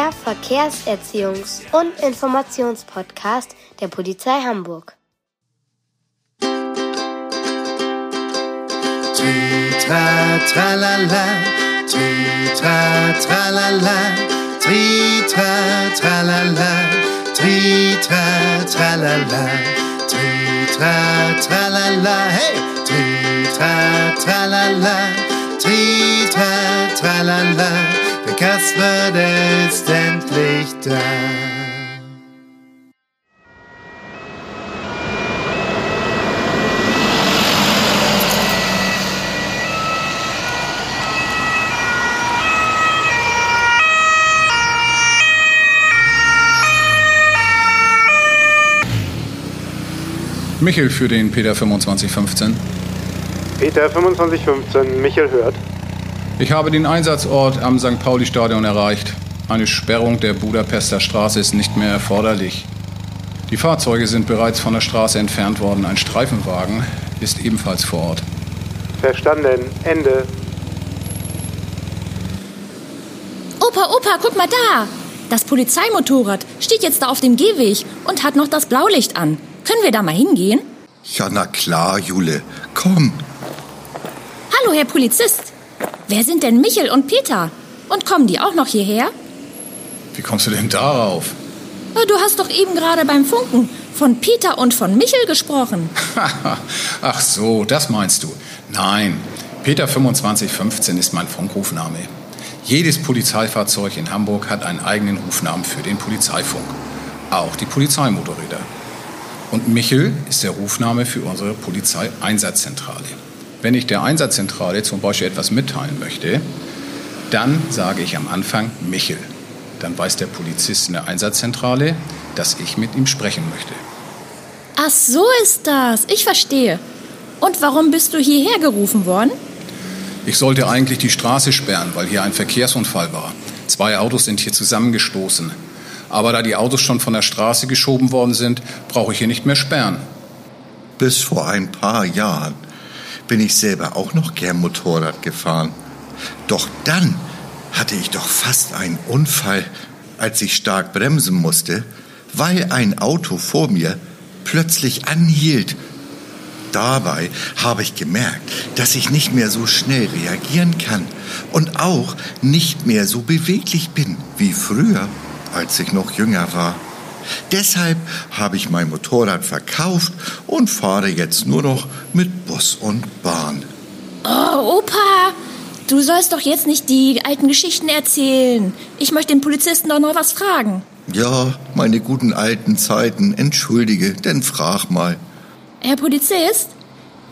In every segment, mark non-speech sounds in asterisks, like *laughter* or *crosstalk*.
Der Verkehrserziehungs- und Informationspodcast der Polizei Hamburg. Tri-tra, tralala, tri-tra, tralala, tri-tra, tralala, tri-tra, tralala, tri-tra, tralala, hey! Tri-tra, tralala, tri-tra, tralala, der Kasper, der ist endlich da. Michel für den Peter 2515. Peter 2515, Michael hört. Ich habe den Einsatzort am St. Pauli-Stadion erreicht. Eine Sperrung der Budapester Straße ist nicht mehr erforderlich. Die Fahrzeuge sind bereits von der Straße entfernt worden. Ein Streifenwagen ist ebenfalls vor Ort. Verstanden. Ende. Opa, Opa, guck mal da! Das Polizeimotorrad steht jetzt da auf dem Gehweg und hat noch das Blaulicht an. Können wir da mal hingehen? Ja, na klar, Jule. Komm. Hallo, Herr Polizist. Wer sind denn Michel und Peter? Und kommen die auch noch hierher? Wie kommst du denn darauf? Äh, Du hast doch eben gerade beim Funken von Peter und von Michel gesprochen. *laughs* Ach so, das meinst du. Nein, Peter 2515 ist mein Funkrufname. Jedes Polizeifahrzeug in Hamburg hat einen eigenen Rufnamen für den Polizeifunk. Auch die Polizeimotorräder. Und Michel ist der Rufname für unsere Polizeieinsatzzentrale. Wenn ich der Einsatzzentrale zum Beispiel etwas mitteilen möchte, dann sage ich am Anfang Michel. Dann weiß der Polizist in der Einsatzzentrale, dass ich mit ihm sprechen möchte. Ach, so ist das. Ich verstehe. Und warum bist du hierher gerufen worden? Ich sollte eigentlich die Straße sperren, weil hier ein Verkehrsunfall war. Zwei Autos sind hier zusammengestoßen. Aber da die Autos schon von der Straße geschoben worden sind, brauche ich hier nicht mehr sperren. Bis vor ein paar Jahren bin ich selber auch noch gern Motorrad gefahren. Doch dann hatte ich doch fast einen Unfall, als ich stark bremsen musste, weil ein Auto vor mir plötzlich anhielt. Dabei habe ich gemerkt, dass ich nicht mehr so schnell reagieren kann und auch nicht mehr so beweglich bin wie früher, als ich noch jünger war. Deshalb habe ich mein Motorrad verkauft und fahre jetzt nur noch mit Bus und Bahn. Oh, Opa, du sollst doch jetzt nicht die alten Geschichten erzählen. Ich möchte den Polizisten doch noch was fragen. Ja, meine guten alten Zeiten, entschuldige, denn frag mal. Herr Polizist,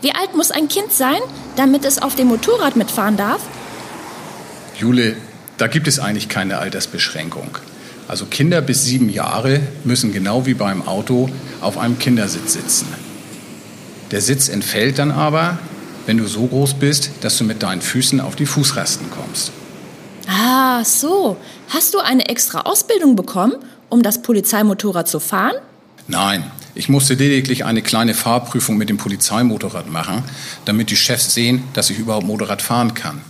wie alt muss ein Kind sein, damit es auf dem Motorrad mitfahren darf? Jule, da gibt es eigentlich keine Altersbeschränkung. Also Kinder bis sieben Jahre müssen genau wie beim Auto auf einem Kindersitz sitzen. Der Sitz entfällt dann aber, wenn du so groß bist, dass du mit deinen Füßen auf die Fußrasten kommst. Ah, so. Hast du eine extra Ausbildung bekommen, um das Polizeimotorrad zu fahren? Nein, ich musste lediglich eine kleine Fahrprüfung mit dem Polizeimotorrad machen, damit die Chefs sehen, dass ich überhaupt Motorrad fahren kann.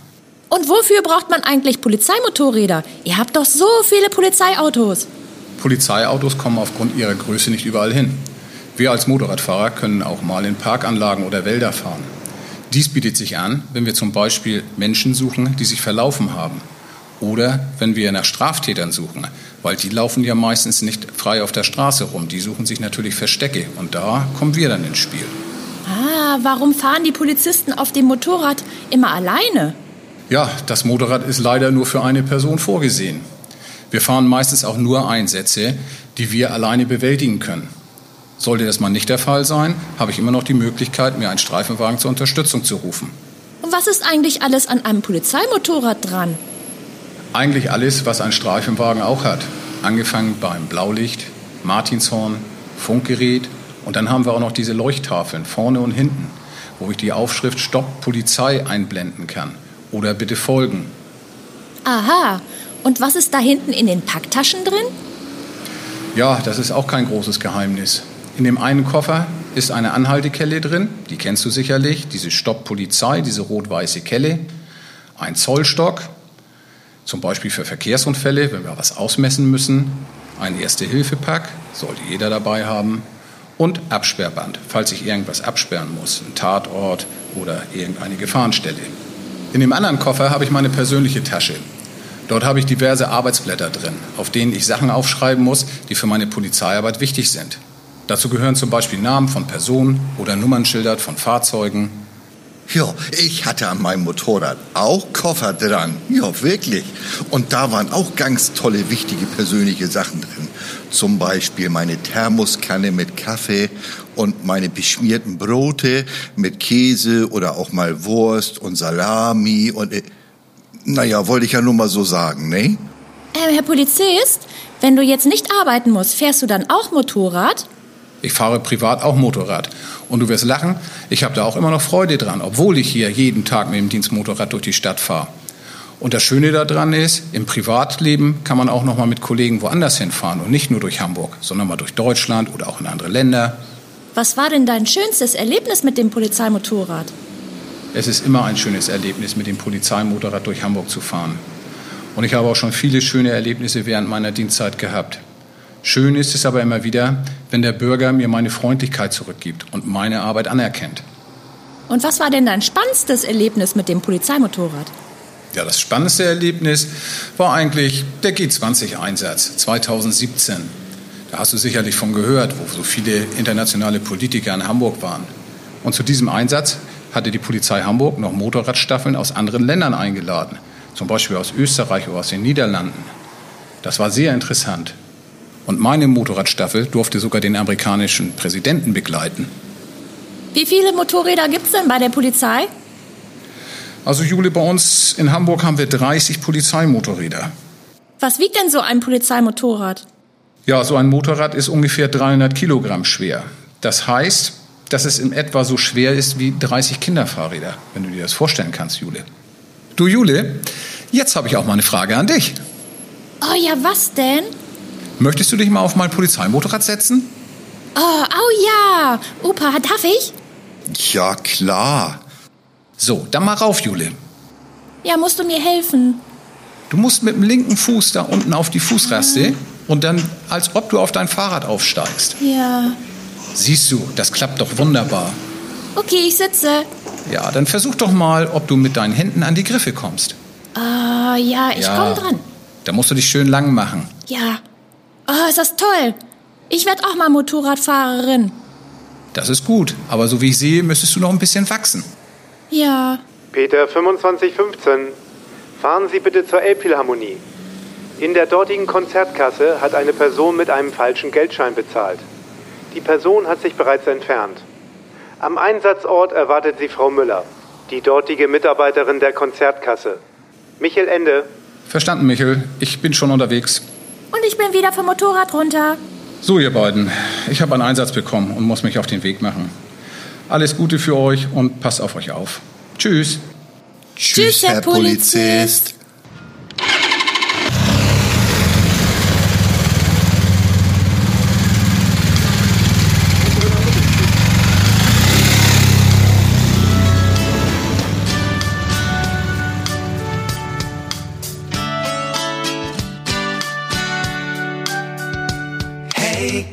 Und wofür braucht man eigentlich Polizeimotorräder? Ihr habt doch so viele Polizeiautos. Polizeiautos kommen aufgrund ihrer Größe nicht überall hin. Wir als Motorradfahrer können auch mal in Parkanlagen oder Wälder fahren. Dies bietet sich an, wenn wir zum Beispiel Menschen suchen, die sich verlaufen haben. Oder wenn wir nach Straftätern suchen, weil die laufen ja meistens nicht frei auf der Straße rum. Die suchen sich natürlich Verstecke und da kommen wir dann ins Spiel. Ah, warum fahren die Polizisten auf dem Motorrad immer alleine? Ja, das Motorrad ist leider nur für eine Person vorgesehen. Wir fahren meistens auch nur Einsätze, die wir alleine bewältigen können. Sollte das mal nicht der Fall sein, habe ich immer noch die Möglichkeit, mir einen Streifenwagen zur Unterstützung zu rufen. Und was ist eigentlich alles an einem Polizeimotorrad dran? Eigentlich alles, was ein Streifenwagen auch hat. Angefangen beim Blaulicht, Martinshorn, Funkgerät und dann haben wir auch noch diese Leuchttafeln vorne und hinten, wo ich die Aufschrift Stopp Polizei einblenden kann. Oder bitte folgen. Aha. Und was ist da hinten in den Packtaschen drin? Ja, das ist auch kein großes Geheimnis. In dem einen Koffer ist eine Anhaltekelle drin, die kennst du sicherlich, diese Stopp-Polizei, diese rot-weiße Kelle, ein Zollstock, zum Beispiel für Verkehrsunfälle, wenn wir was ausmessen müssen, ein Erste-Hilfe-Pack, sollte jeder dabei haben, und Absperrband, falls ich irgendwas absperren muss, ein Tatort oder irgendeine Gefahrenstelle. In dem anderen Koffer habe ich meine persönliche Tasche. Dort habe ich diverse Arbeitsblätter drin, auf denen ich Sachen aufschreiben muss, die für meine Polizeiarbeit wichtig sind. Dazu gehören zum Beispiel Namen von Personen oder Nummernschilder von Fahrzeugen. Ja, ich hatte an meinem Motorrad auch Koffer dran. Ja, wirklich. Und da waren auch ganz tolle, wichtige persönliche Sachen drin. Zum Beispiel meine Thermoskanne mit Kaffee und meine beschmierten Brote mit Käse oder auch mal Wurst und Salami und... äh, Naja, wollte ich ja nur mal so sagen, ne? Ähm, Herr Polizist, wenn du jetzt nicht arbeiten musst, fährst du dann auch Motorrad? Ich fahre privat auch Motorrad. Und du wirst lachen, ich habe da auch immer noch Freude dran, obwohl ich hier jeden Tag mit dem Dienstmotorrad durch die Stadt fahre. Und das Schöne daran ist, im Privatleben kann man auch noch mal mit Kollegen woanders hinfahren und nicht nur durch Hamburg, sondern mal durch Deutschland oder auch in andere Länder. Was war denn dein schönstes Erlebnis mit dem Polizeimotorrad? Es ist immer ein schönes Erlebnis, mit dem Polizeimotorrad durch Hamburg zu fahren. Und ich habe auch schon viele schöne Erlebnisse während meiner Dienstzeit gehabt. Schön ist es aber immer wieder, wenn der Bürger mir meine Freundlichkeit zurückgibt und meine Arbeit anerkennt. Und was war denn dein spannendstes Erlebnis mit dem Polizeimotorrad? Ja, das spannendste Erlebnis war eigentlich der G20-Einsatz 2017. Da hast du sicherlich von gehört, wo so viele internationale Politiker in Hamburg waren. Und zu diesem Einsatz hatte die Polizei Hamburg noch Motorradstaffeln aus anderen Ländern eingeladen, zum Beispiel aus Österreich oder aus den Niederlanden. Das war sehr interessant. Und meine Motorradstaffel durfte sogar den amerikanischen Präsidenten begleiten. Wie viele Motorräder gibt's denn bei der Polizei? Also Jule, bei uns in Hamburg haben wir 30 Polizeimotorräder. Was wiegt denn so ein Polizeimotorrad? Ja, so ein Motorrad ist ungefähr 300 Kilogramm schwer. Das heißt, dass es in etwa so schwer ist wie 30 Kinderfahrräder, wenn du dir das vorstellen kannst, Jule. Du, Jule, jetzt habe ich auch mal eine Frage an dich. Oh ja, was denn? Möchtest du dich mal auf mein Polizeimotorrad setzen? Oh, au ja. Opa, darf ich? Ja, klar. So, dann mal rauf, Jule. Ja, musst du mir helfen. Du musst mit dem linken Fuß da unten auf die Fußraste und dann, als ob du auf dein Fahrrad aufsteigst. Ja. Siehst du, das klappt doch wunderbar. Okay, ich sitze. Ja, dann versuch doch mal, ob du mit deinen Händen an die Griffe kommst. Ah, ja, ich Ja. komm dran. Da musst du dich schön lang machen. Ja. Oh, ist das toll. Ich werd auch mal Motorradfahrerin. Das ist gut, aber so wie ich sehe, müsstest du noch ein bisschen wachsen. Ja. Peter 2515, fahren Sie bitte zur Elbphilharmonie. In der dortigen Konzertkasse hat eine Person mit einem falschen Geldschein bezahlt. Die Person hat sich bereits entfernt. Am Einsatzort erwartet sie Frau Müller, die dortige Mitarbeiterin der Konzertkasse. Michael Ende, Verstanden, Michel. Ich bin schon unterwegs. Und ich bin wieder vom Motorrad runter. So, ihr beiden. Ich habe einen Einsatz bekommen und muss mich auf den Weg machen. Alles Gute für euch und passt auf euch auf. Tschüss. Tschüss, Herr Polizist. Hey